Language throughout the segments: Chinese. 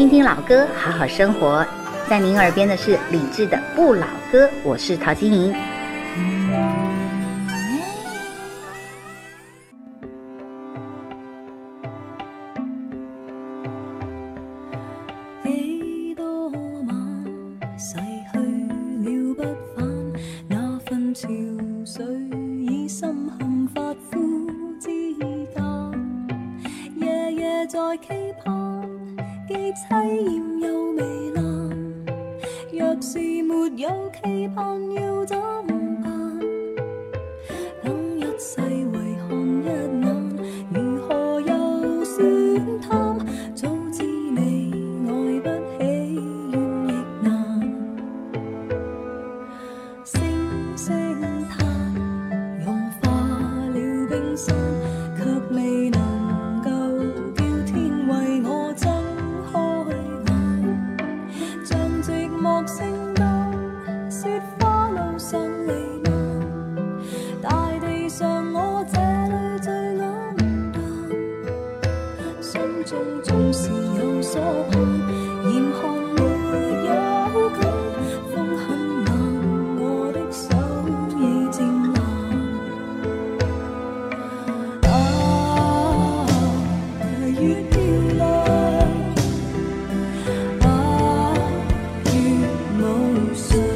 听听老歌，好好生活。在您耳边的是李志的《不老歌》，我是陶晶莹。有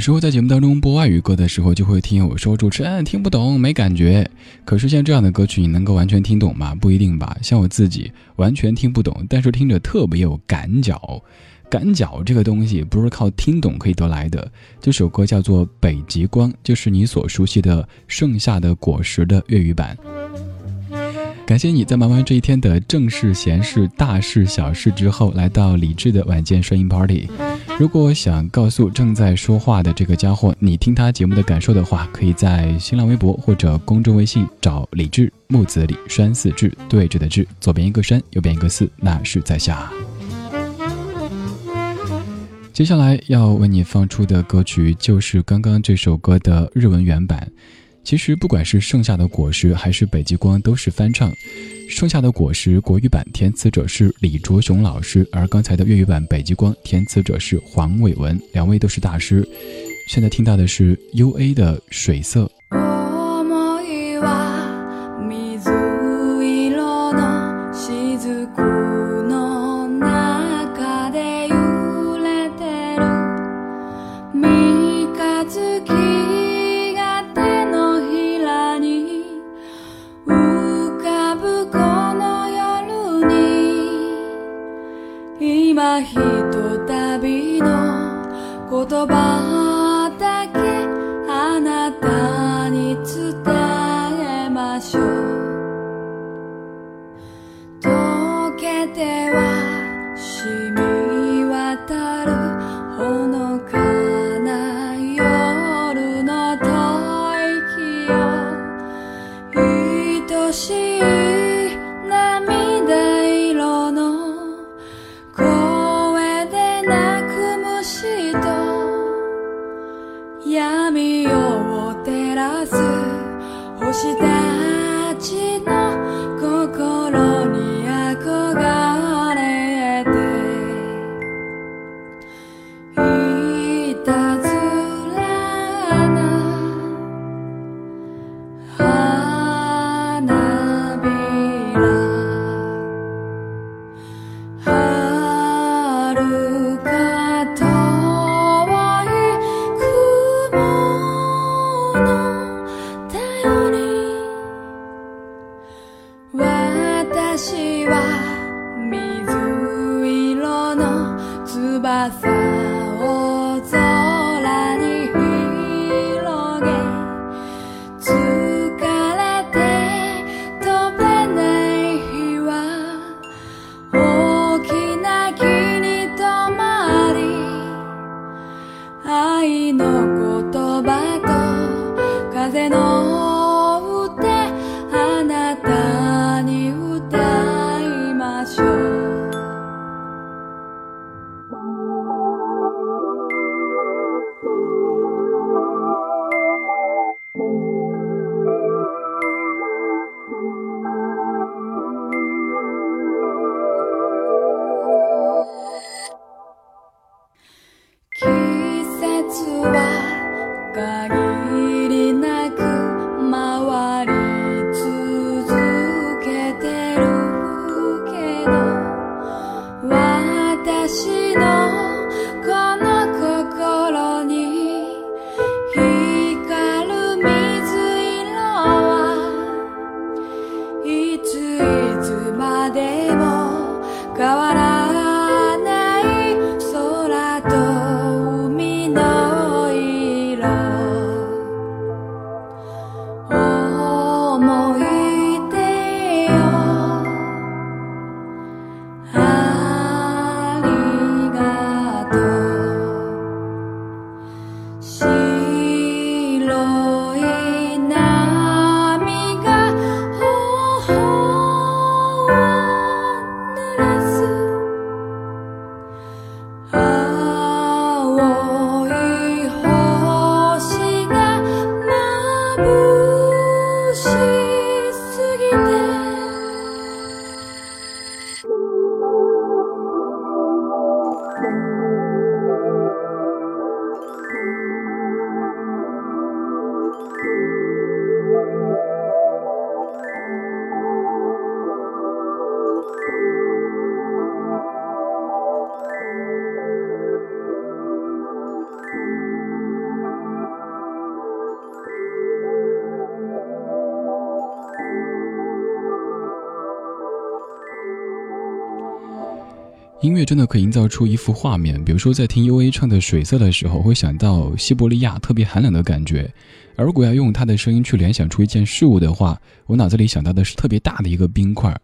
有时候在节目当中播外语歌的时候，就会听我说主持人听不懂，没感觉。可是像这样的歌曲，你能够完全听懂吗？不一定吧。像我自己完全听不懂，但是听着特别有感脚。感脚这个东西不是靠听懂可以得来的。这首歌叫做《北极光》，就是你所熟悉的《盛夏的果实》的粤语版。感谢你在忙完这一天的正事、闲事、大事、小事之后，来到理智的晚间声音 party。如果想告诉正在说话的这个家伙，你听他节目的感受的话，可以在新浪微博或者公众微信找李志木子李山寺志对着的志，左边一个山，右边一个寺，那是在下。接下来要为你放出的歌曲就是刚刚这首歌的日文原版。其实不管是《盛夏的果实》还是《北极光》，都是翻唱。《盛夏的果实》国语版填词者是李卓雄老师，而刚才的粤语版《北极光》填词者是黄伟文，两位都是大师。现在听到的是 U A 的《水色》。音真的可以营造出一幅画面，比如说在听 U A 唱的《水色》的时候，会想到西伯利亚特别寒冷的感觉；而如果要用他的声音去联想出一件事物的话，我脑子里想到的是特别大的一个冰块。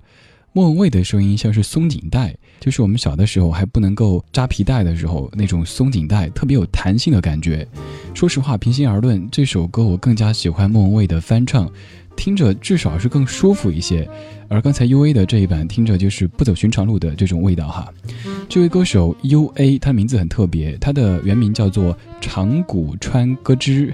莫文蔚的声音像是松紧带，就是我们小的时候还不能够扎皮带的时候那种松紧带，特别有弹性的感觉。说实话，平心而论，这首歌我更加喜欢莫文蔚的翻唱。听着至少是更舒服一些，而刚才 U A 的这一版听着就是不走寻常路的这种味道哈。这位歌手 U A，他名字很特别，他的原名叫做长谷川歌之。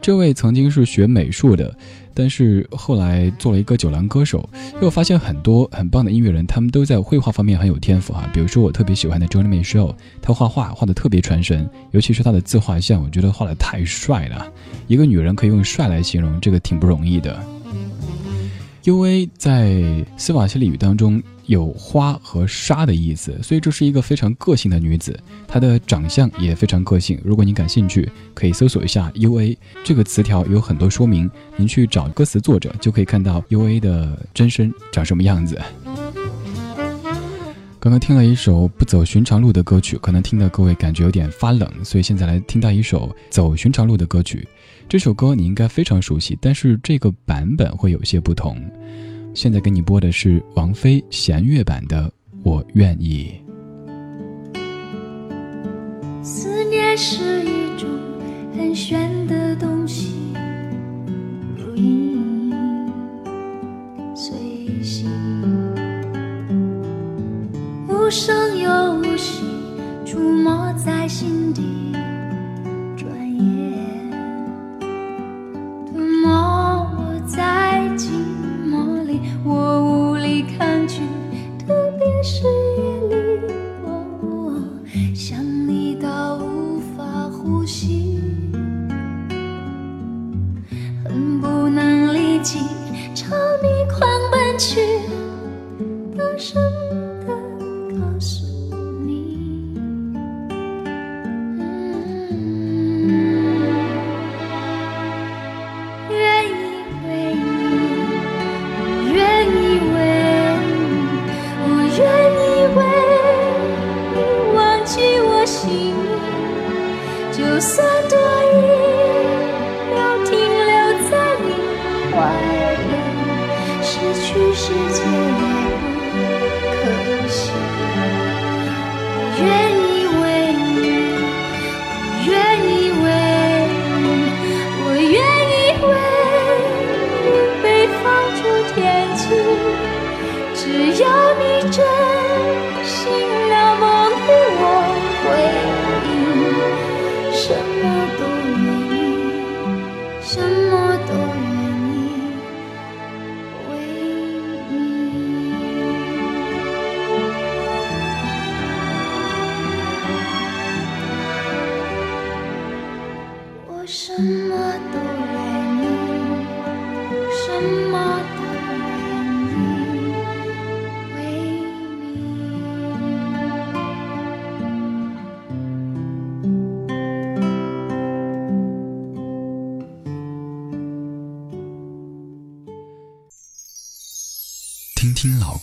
这位曾经是学美术的，但是后来做了一个酒廊歌手。又发现很多很棒的音乐人，他们都在绘画方面很有天赋哈。比如说我特别喜欢的 Johnny Mitchell，他画画画的特别传神，尤其是他的自画像，我觉得画的太帅了。一个女人可以用帅来形容，这个挺不容易的。U A 在斯瓦西里语当中有花和沙的意思，所以这是一个非常个性的女子。她的长相也非常个性。如果你感兴趣，可以搜索一下 U A 这个词条，有很多说明。您去找歌词作者，就可以看到 U A 的真身长什么样子。刚刚听了一首不走寻常路的歌曲，可能听的各位感觉有点发冷，所以现在来听到一首走寻常路的歌曲。这首歌你应该非常熟悉，但是这个版本会有些不同。现在给你播的是王菲弦乐版的《我愿意》。思念是一种很玄的东西，如影随形，无声又无息，出没在心底。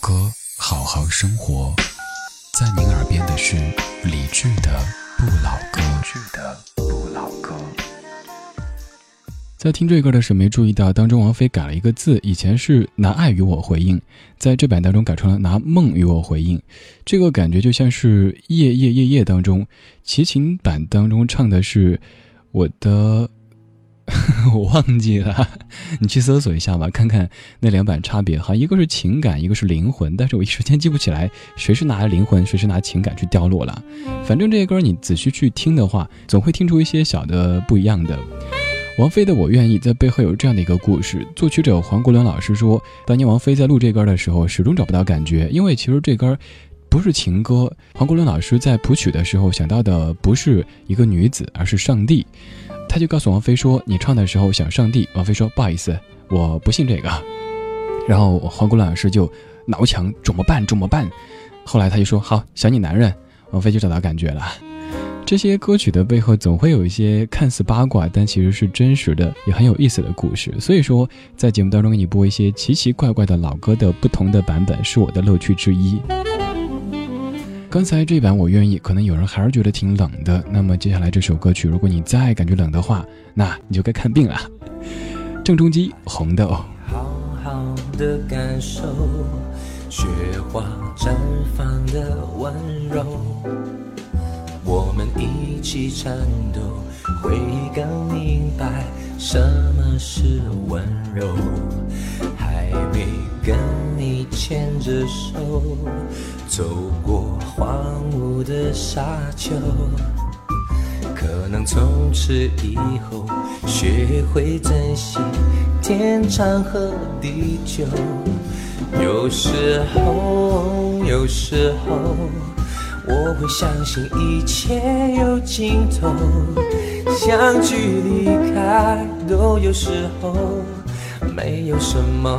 歌，好好生活。在您耳边的是李志的《不老歌》。不老歌。在听这歌的时候，没注意到当中王菲改了一个字，以前是拿爱与我回应，在这版当中改成了拿梦与我回应。这个感觉就像是夜夜夜夜当中，齐秦版当中唱的是我的。我忘记了，你去搜索一下吧，看看那两版差别哈。一个是情感，一个是灵魂，但是我一时间记不起来谁是拿灵魂，谁是拿情感去掉落了。反正这些歌你仔细去听的话，总会听出一些小的不一样的。王菲的《我愿意》在背后有这样的一个故事。作曲者黄国伦老师说，当年王菲在录这歌的时候，始终找不到感觉，因为其实这歌不是情歌。黄国伦老师在谱曲的时候想到的不是一个女子，而是上帝。他就告诉王菲说：“你唱的时候想上帝。”王菲说：“不好意思，我不信这个。”然后黄国伦老师就挠墙：“怎么办？怎么办？”后来他就说：“好，想你男人。”王菲就找到感觉了。这些歌曲的背后总会有一些看似八卦，但其实是真实的，也很有意思的故事。所以说，在节目当中给你播一些奇奇怪怪的老歌的不同的版本，是我的乐趣之一。刚才这版我愿意，可能有人还是觉得挺冷的。那么接下来这首歌曲，如果你再感觉冷的话，那你就该看病了。郑中基《红豆》。好好的感受雪花绽放的温柔，我们一起颤抖，会更明白什么是温柔。还没跟你牵着手。走过荒芜的沙丘，可能从此以后学会珍惜天长和地久。有时候，有时候，我会相信一切有尽头，相聚离开都有时候，没有什么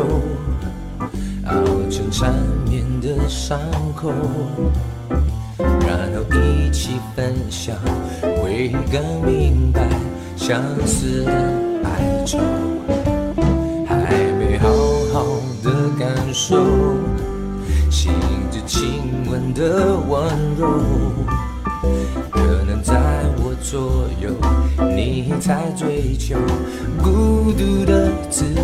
熬成缠绵的伤口，然后一起分享，会更明白相思的哀愁。还没好好的感受，心之亲吻的温柔，可能在我左右，你在追求孤独的自由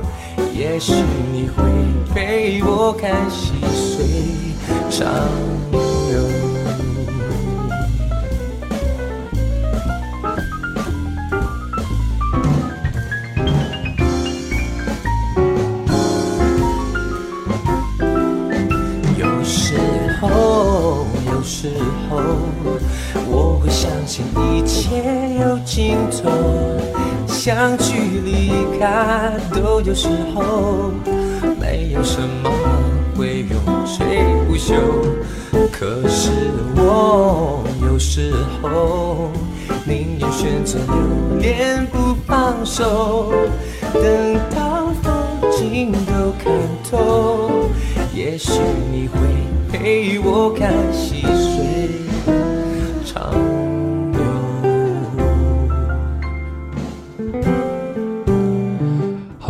也许你会陪我看细水长流。有时候，有时候，我会相信一切有尽头。相聚离开都有时候，没有什么会永垂不朽。可是我有时候宁愿选择留恋不放手，等到风景都看透，也许你会陪我看细水长。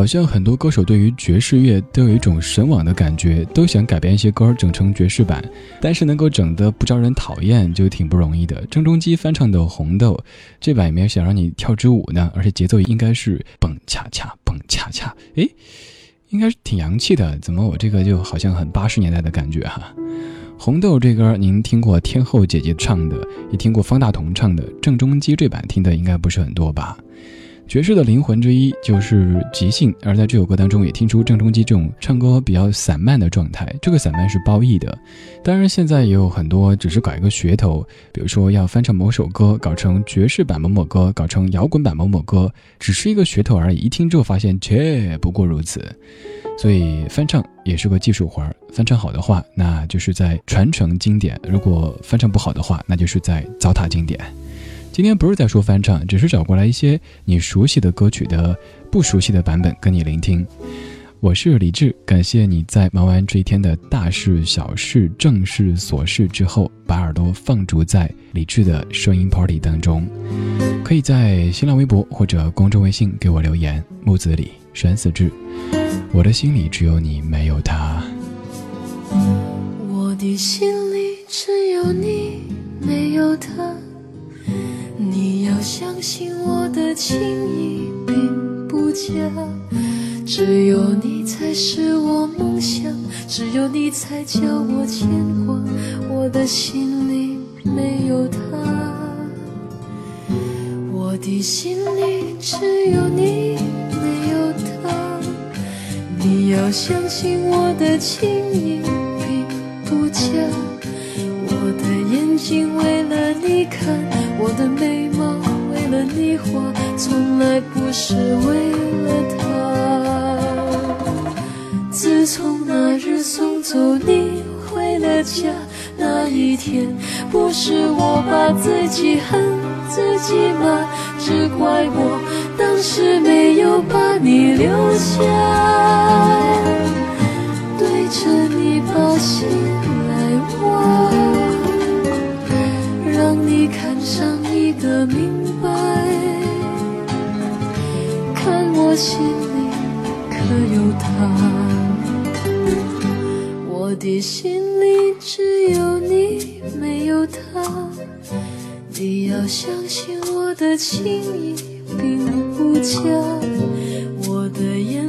好像很多歌手对于爵士乐都有一种神往的感觉，都想改编一些歌整成爵士版，但是能够整得不招人讨厌就挺不容易的。郑中基翻唱的《红豆》，这版里面想让你跳支舞呢，而且节奏应该是蹦恰恰蹦恰恰，诶，应该是挺洋气的。怎么我这个就好像很八十年代的感觉哈？《红豆》这歌您听过天后姐姐唱的，也听过方大同唱的，郑中基这版听的应该不是很多吧？爵士的灵魂之一就是即兴，而在这首歌当中也听出郑中基这种唱歌比较散漫的状态。这个散漫是褒义的，当然现在也有很多只是搞一个噱头，比如说要翻唱某首歌，搞成爵士版某某歌，搞成摇滚版某某歌，只是一个噱头而已。一听之后发现，切，不过如此。所以翻唱也是个技术活儿，翻唱好的话，那就是在传承经典；如果翻唱不好的话，那就是在糟蹋经典。今天不是在说翻唱，只是找过来一些你熟悉的歌曲的不熟悉的版本跟你聆听。我是李志，感谢你在忙完这一天的大事小事正事琐事之后，把耳朵放逐在李志的声音 party 当中。可以在新浪微博或者公众微信给我留言。木子李，山寺志，我的心里只有你，没有他。我的心里只有你，没有他。你要相信我的情意并不假，只有你才是我梦想，只有你才叫我牵挂。我的心里没有他，我的心里只有你，没有他。你要相信我的情意并不假，我的眼睛为了你看。我的眉毛为了你画，从来不是为了他。自从那日送走你回了家那一天，不是我把自己恨自己吗？只怪我当时没有把你留下，对着你把心来挖，上一个明白，看我心里可有他。我的心里只有你，没有他。你要相信我的情意并不假，我的眼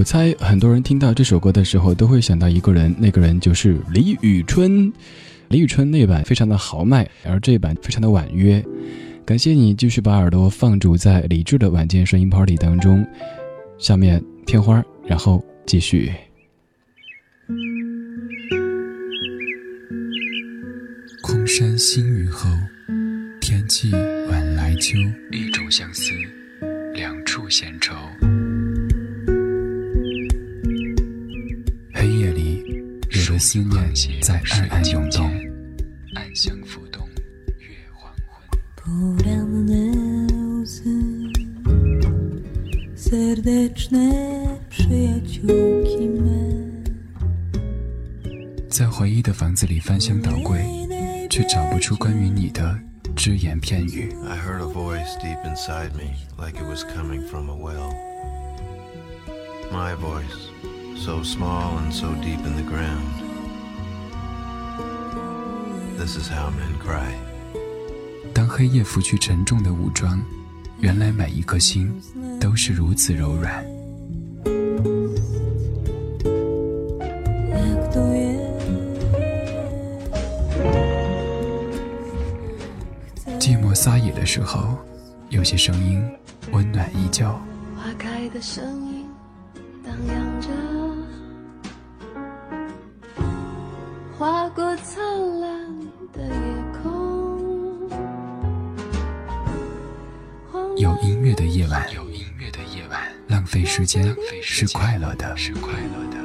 我猜很多人听到这首歌的时候都会想到一个人，那个人就是李宇春。李宇春那版非常的豪迈，而这版非常的婉约。感谢你继续把耳朵放逐在理智的晚间声音 party 当中。下面片花，然后继续。空山新雨后，天气晚来秋。一种相思，两处闲愁。思念在暗暗涌动，暗香浮动，月黄昏。在回忆的房子里翻箱倒柜，却找不出关于你的只言片语。so small and so deep in the ground. This is how men cry. 当黑夜拂去沉重的武装，原来每一颗心都是如此柔软。寂寞撒野的时候，有些声音温暖依旧。花开的声音的夜晚，有音乐的夜晚，浪费时间是快乐的，是快乐的。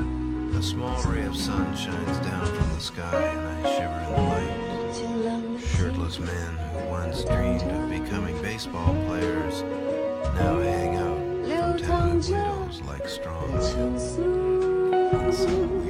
A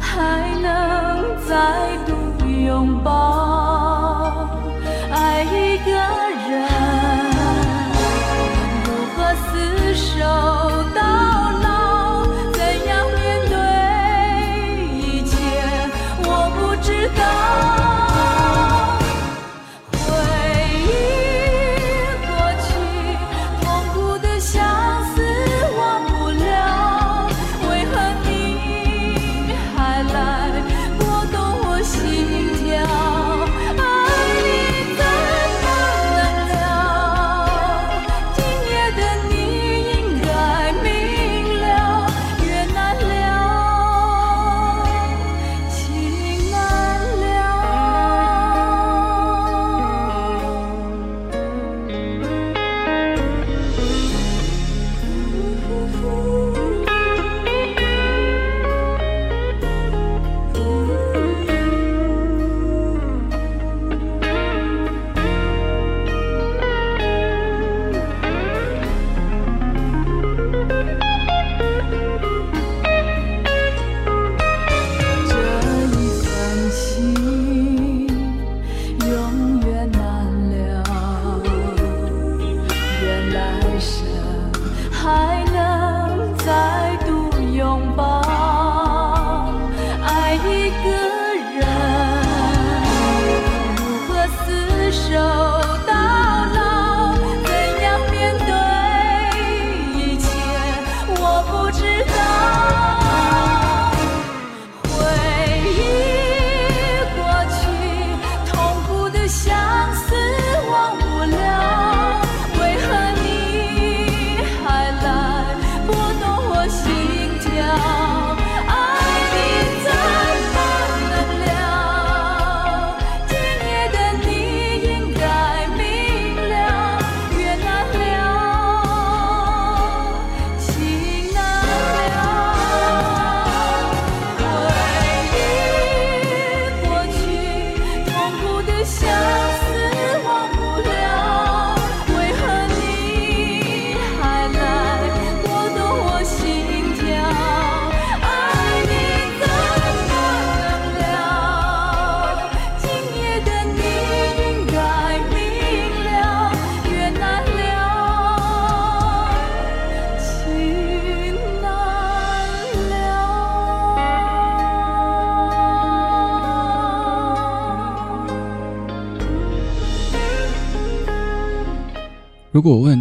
还能再度拥抱。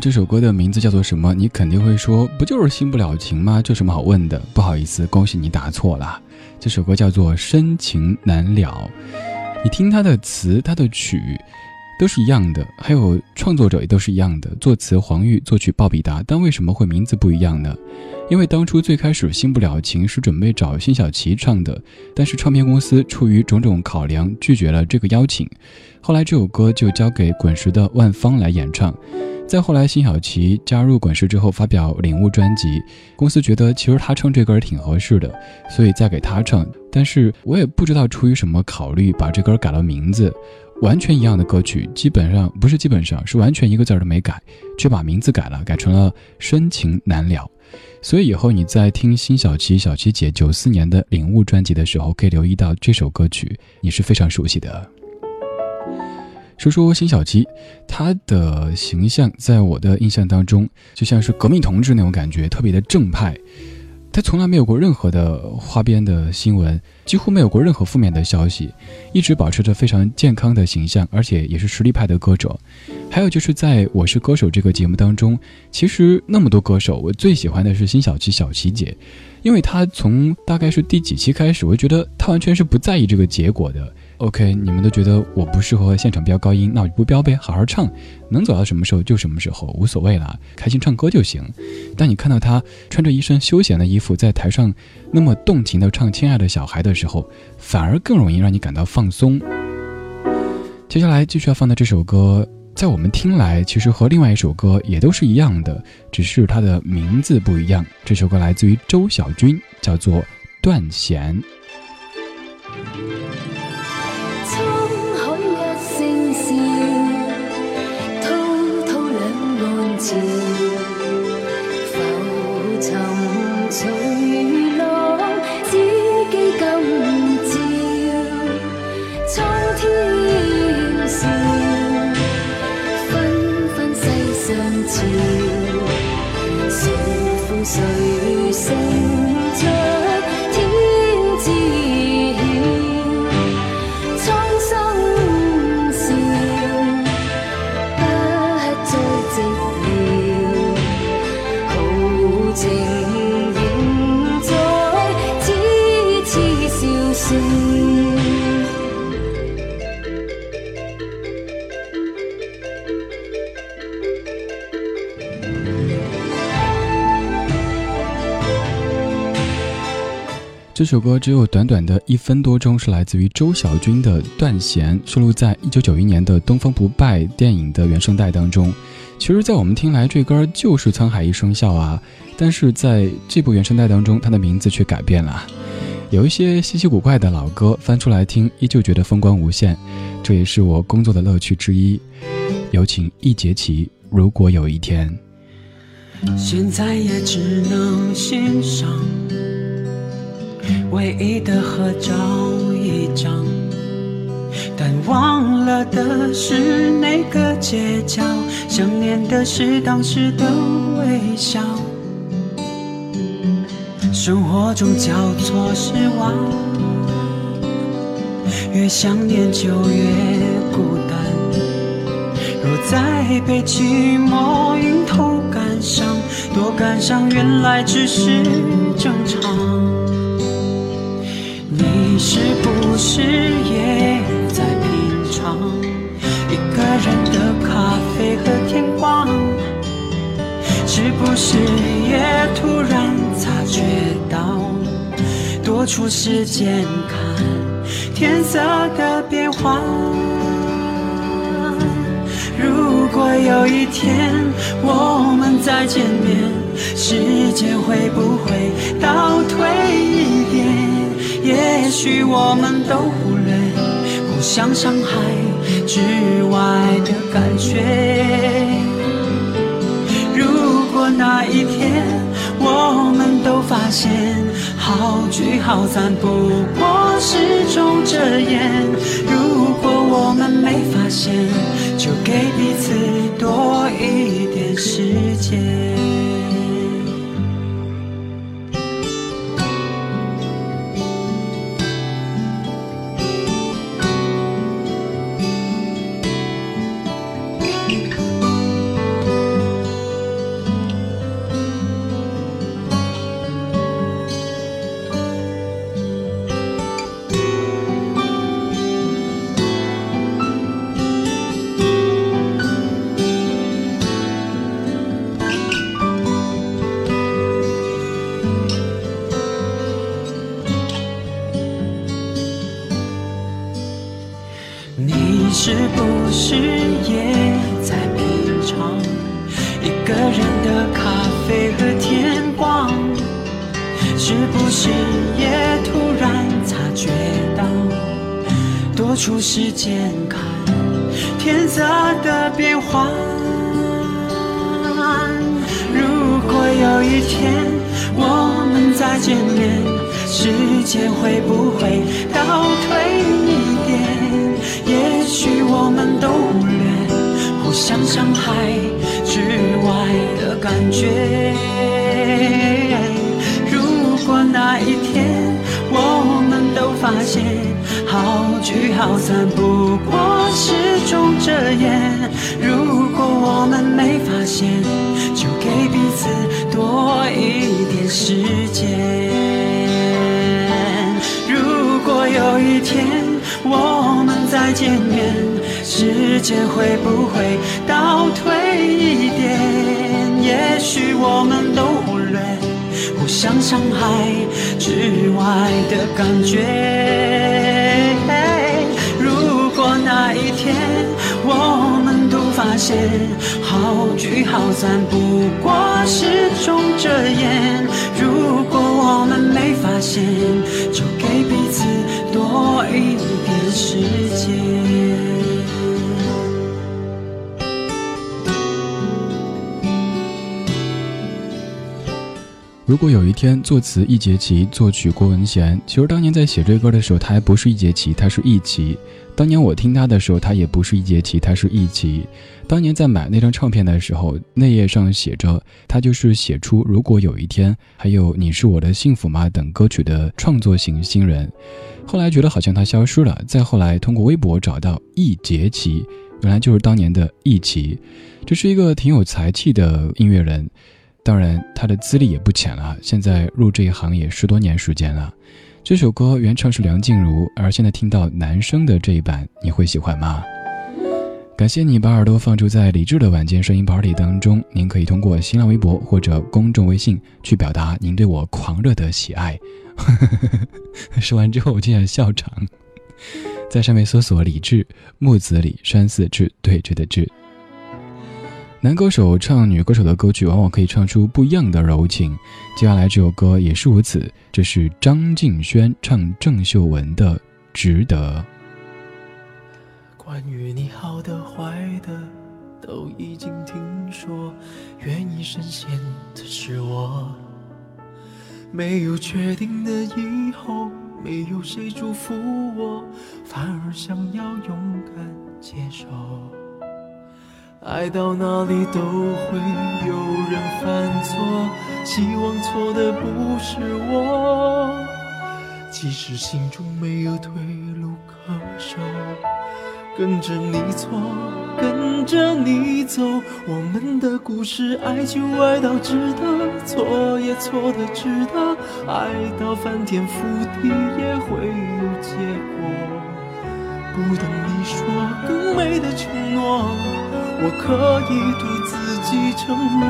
这首歌的名字叫做什么，你肯定会说不就是新不了情吗？这有什么好问的？不好意思，恭喜你答错了。这首歌叫做《深情难了》，你听它的词、它的曲都是一样的，还有创作者也都是一样的，作词黄玉，作曲鲍比达，但为什么会名字不一样呢？因为当初最开始《新不了情》是准备找辛晓琪唱的，但是唱片公司出于种种考量拒绝了这个邀请，后来这首歌就交给滚石的万芳来演唱。再后来，辛晓琪加入滚石之后，发表《领悟》专辑，公司觉得其实他唱这歌挺合适的，所以再给他唱。但是我也不知道出于什么考虑，把这歌改了名字。完全一样的歌曲，基本上不是基本上是完全一个字儿都没改，却把名字改了，改成了《深情难了》。所以以后你在听辛晓琪、小琪姐九四年的《领悟》专辑的时候，可以留意到这首歌曲，你是非常熟悉的。说说辛晓琪，她的形象在我的印象当中，就像是革命同志那种感觉，特别的正派。她从来没有过任何的花边的新闻，几乎没有过任何负面的消息，一直保持着非常健康的形象，而且也是实力派的歌手。还有就是在我是歌手这个节目当中，其实那么多歌手，我最喜欢的是辛晓琪小琪姐，因为她从大概是第几期开始，我觉得她完全是不在意这个结果的。OK，你们都觉得我不适合现场飙高音，那我就不飙呗，好好唱，能走到什么时候就什么时候，无所谓啦，开心唱歌就行。当你看到他穿着一身休闲的衣服在台上那么动情的唱《亲爱的小孩》的时候，反而更容易让你感到放松。接下来继续要放的这首歌，在我们听来其实和另外一首歌也都是一样的，只是它的名字不一样。这首歌来自于周小军，叫做《断弦》。so you 这首歌只有短短的一分多钟，是来自于周小军的《断弦》，收录在一九九一年的《东方不败》电影的原声带当中。其实，在我们听来，这歌就是《沧海一声笑》啊，但是在这部原声带当中，它的名字却改变了。有一些稀奇古怪的老歌翻出来听，依旧觉得风光无限，这也是我工作的乐趣之一。有请易杰奇，如果有一天，现在也只能欣赏。唯一的合照一张，但忘了的是那个街角，想念的是当时的微笑。生活中交错失望，越想念就越孤单。若再被寂寞迎头赶上，多感伤，原来只是正常。你是不是也在品尝一个人的咖啡和天光？是不是也突然察觉到多出时间看天色的变化？如果有一天我们再见面，时间会不会倒退一点？也许我们都忽略互相伤害之外的感觉。如果那一天我们都发现好聚好散不过是种遮掩，如果我们没发现，就给彼此多一点时间。爱的感觉。如果那一天我们都发现好聚好散不过是种遮掩，如果我们没发现，就如果有一天作词易杰奇，作曲郭文贤，其实当年在写这歌的时候，他还不是易杰奇，他是易奇。当年我听他的时候，他也不是易杰奇，他是易奇。当年在买那张唱片的时候，内页上写着他就是写出《如果有一天》还有《你是我的幸福吗》等歌曲的创作型新人。后来觉得好像他消失了，再后来通过微博找到易杰奇，原来就是当年的易奇。这是一个挺有才气的音乐人。当然，他的资历也不浅了，现在入这一行也十多年时间了。这首歌原唱是梁静茹，而现在听到男生的这一版，你会喜欢吗？感谢你把耳朵放住在理智的晚间声音 party 当中。您可以通过新浪微博或者公众微信去表达您对我狂热的喜爱。说完之后，我竟然笑场，在上面搜索“李志木子李山寺志对峙的志”。男歌手唱女歌手的歌曲，往往可以唱出不一样的柔情。接下来这首歌也是如此，这是张敬轩唱郑秀文的《值得》。关于你好的坏的，都已经听说，愿意深陷的是我。没有确定的以后，没有谁祝福我，反而想要勇敢接受。爱到哪里都会有人犯错，希望错的不是我。即使心中没有退路可守，跟着你错，跟着你走，我们的故事爱就爱到值得，错也错的值得，爱到翻天覆地也会有结果。不等你说更美的承诺。我可以对自己承诺，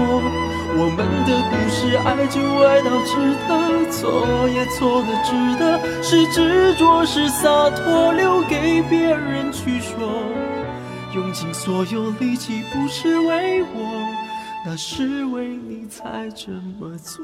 我们的故事爱就爱到值得，错也错的值得，是执着是洒脱，留给别人去说。用尽所有力气不是为我，那是为你才这么做。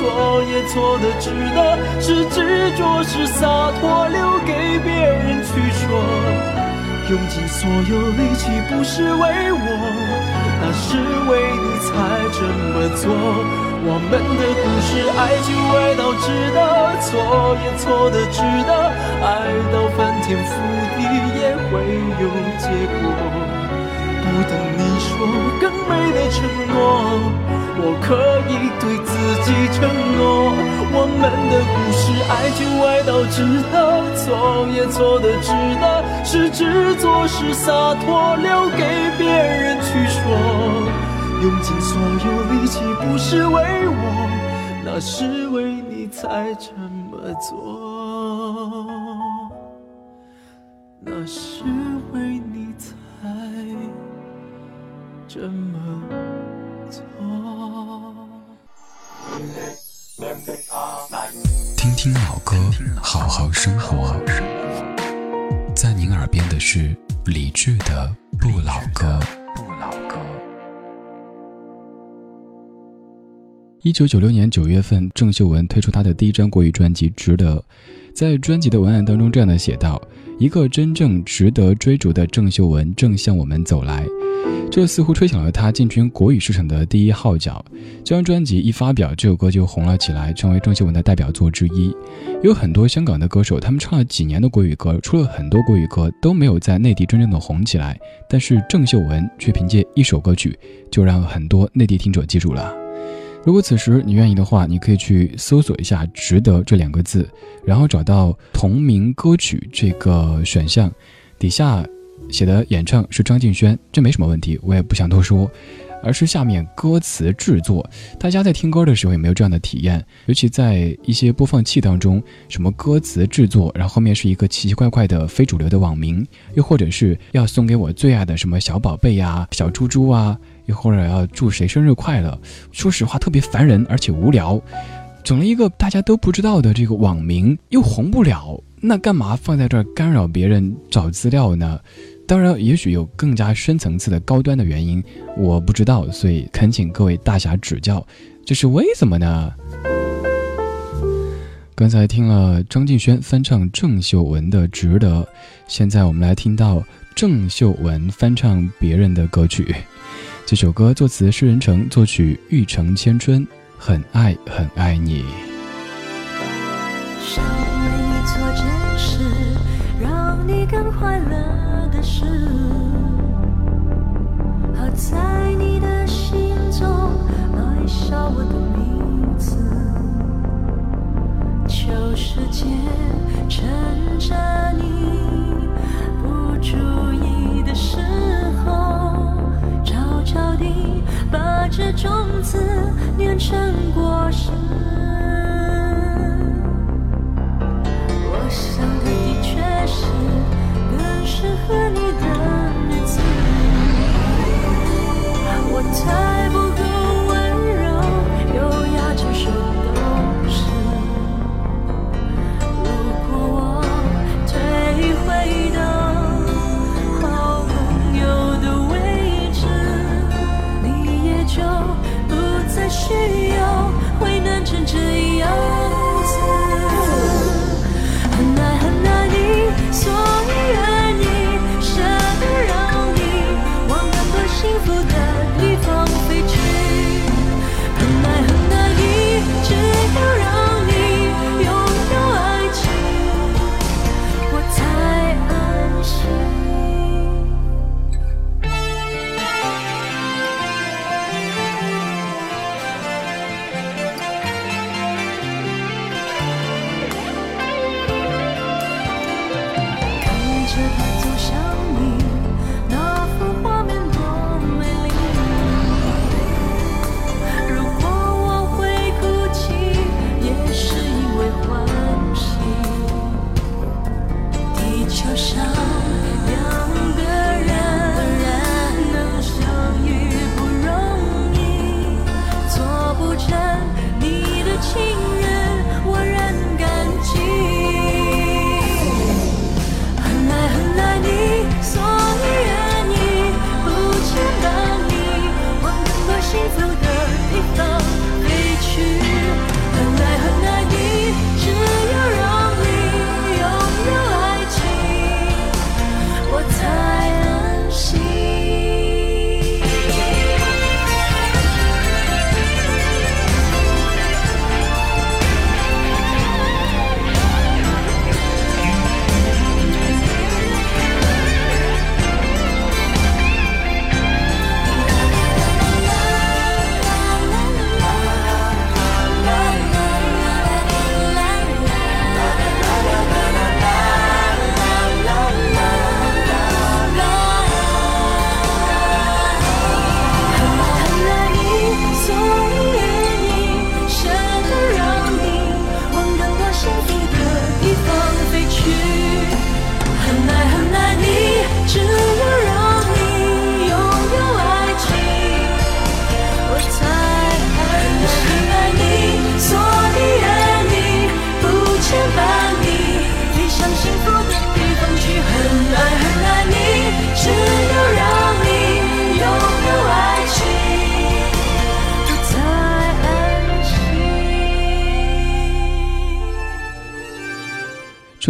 错也错的值得，是执着是洒脱，留给别人去说。用尽所有力气不是为我，那是为你才这么做。我们的故事，爱就爱到值得，错也错的值得，爱到翻天覆地也会有结果。不等你说更美的承诺，我可以对自己承诺。我们的故事，爱就爱到值得，错也错的值得，是执着是洒脱，留给别人去说。用尽所有力气不是为我，那是为你才这么做，那是为你才。这么听老歌，好好生活。在您耳边的是理智的不老歌。不老歌。一九九六年九月份，郑秀文推出她的第一张国语专辑《值得》。在专辑的文案当中，这样的写道：“一个真正值得追逐的郑秀文正向我们走来。”这似乎吹响了她进军国语市场的第一号角。这张专辑一发表，这首歌就红了起来，成为郑秀文的代表作之一。有很多香港的歌手，他们唱了几年的国语歌，出了很多国语歌，都没有在内地真正的红起来。但是郑秀文却凭借一首歌曲，就让很多内地听者记住了。如果此时你愿意的话，你可以去搜索一下“值得”这两个字，然后找到同名歌曲这个选项，底下写的演唱是张敬轩，这没什么问题，我也不想多说。而是下面歌词制作，大家在听歌的时候有没有这样的体验？尤其在一些播放器当中，什么歌词制作，然后后面是一个奇奇怪怪的非主流的网名，又或者是要送给我最爱的什么小宝贝呀、小猪猪啊，又或者要祝谁生日快乐。说实话，特别烦人，而且无聊，整了一个大家都不知道的这个网名，又红不了，那干嘛放在这儿干扰别人找资料呢？当然，也许有更加深层次的高端的原因，我不知道，所以恳请各位大侠指教，这是为什么呢？刚才听了张敬轩翻唱郑秀文的《值得》，现在我们来听到郑秀文翻唱别人的歌曲。这首歌作词施仁成，作曲玉成千春，很爱很爱你。想为你做件事，让你更快乐的。是，好在你的心中埋下我的名字。求时间趁着你不注意的时候，悄悄地把这种子酿成果实。我想她的确是更。适合你的女子，我太不不再需要为难成这样子。很爱很爱你所以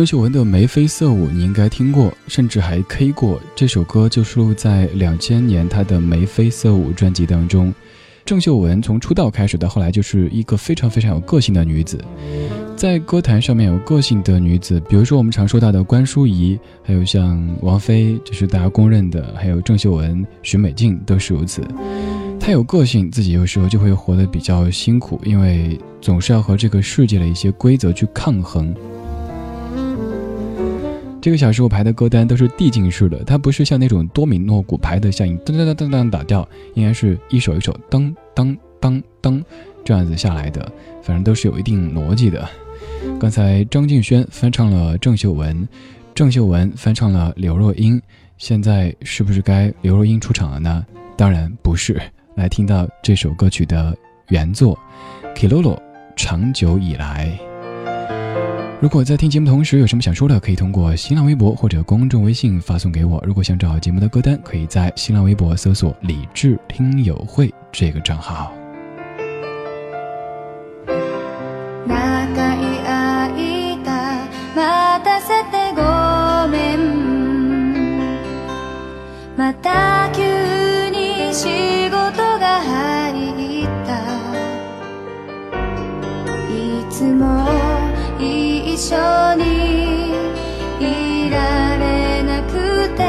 郑秀文的《眉飞色舞》你应该听过，甚至还 K 过。这首歌就收录在两千年她的《眉飞色舞》专辑当中。郑秀文从出道开始到后来就是一个非常非常有个性的女子，在歌坛上面有个性的女子，比如说我们常说到的关淑怡，还有像王菲，就是大家公认的，还有郑秀文、许美静都是如此。她有个性，自己有时候就会活得比较辛苦，因为总是要和这个世界的一些规则去抗衡。这个小时我排的歌单都是递进式的，它不是像那种多米诺骨牌的，效应噔噔噔噔噔打掉，应该是一首一首噔噔噔噔这样子下来的，反正都是有一定逻辑的。刚才张敬轩翻唱了郑秀文，郑秀文翻唱了刘若英，现在是不是该刘若英出场了呢？当然不是。来听到这首歌曲的原作，Kilolo，长久以来。如果在听节目同时有什么想说的，可以通过新浪微博或者公众微信发送给我。如果想找节目的歌单，可以在新浪微博搜索“理智听友会”这个账号。緒にいられなくて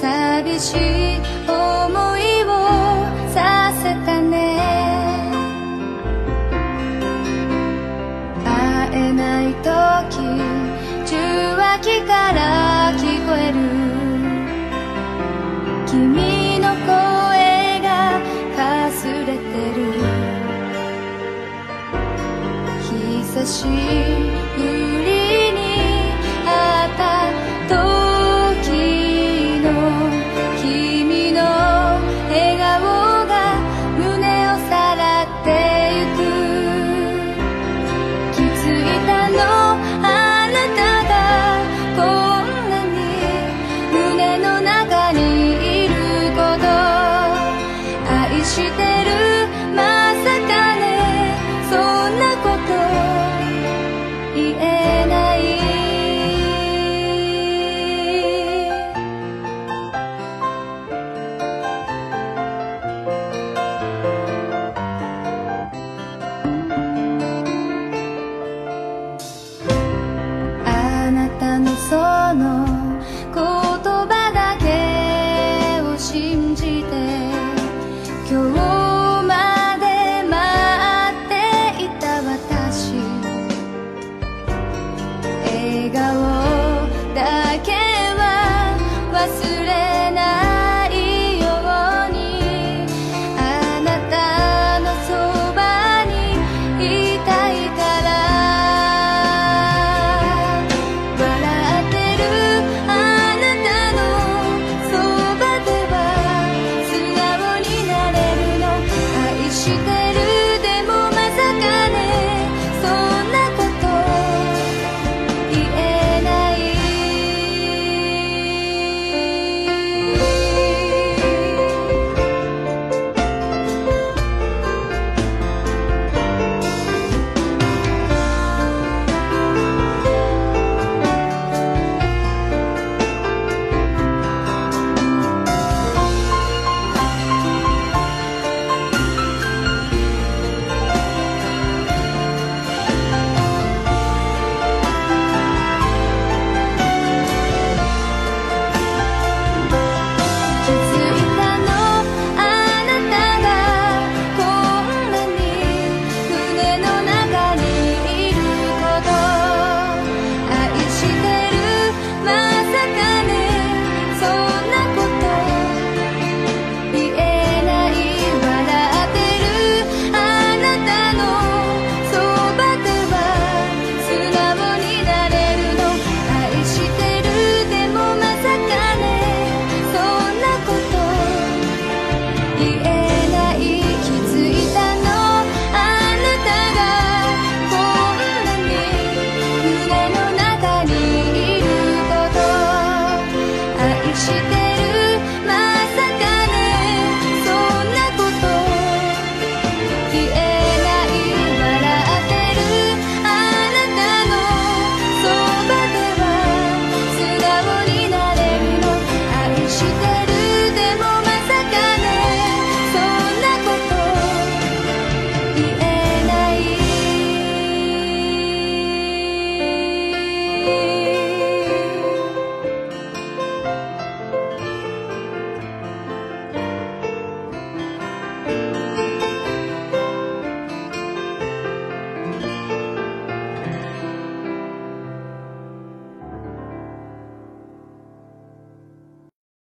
寂しい思いをさせたね。会えない時受話器から聞こえる。君の声がかすれてる。久しぶ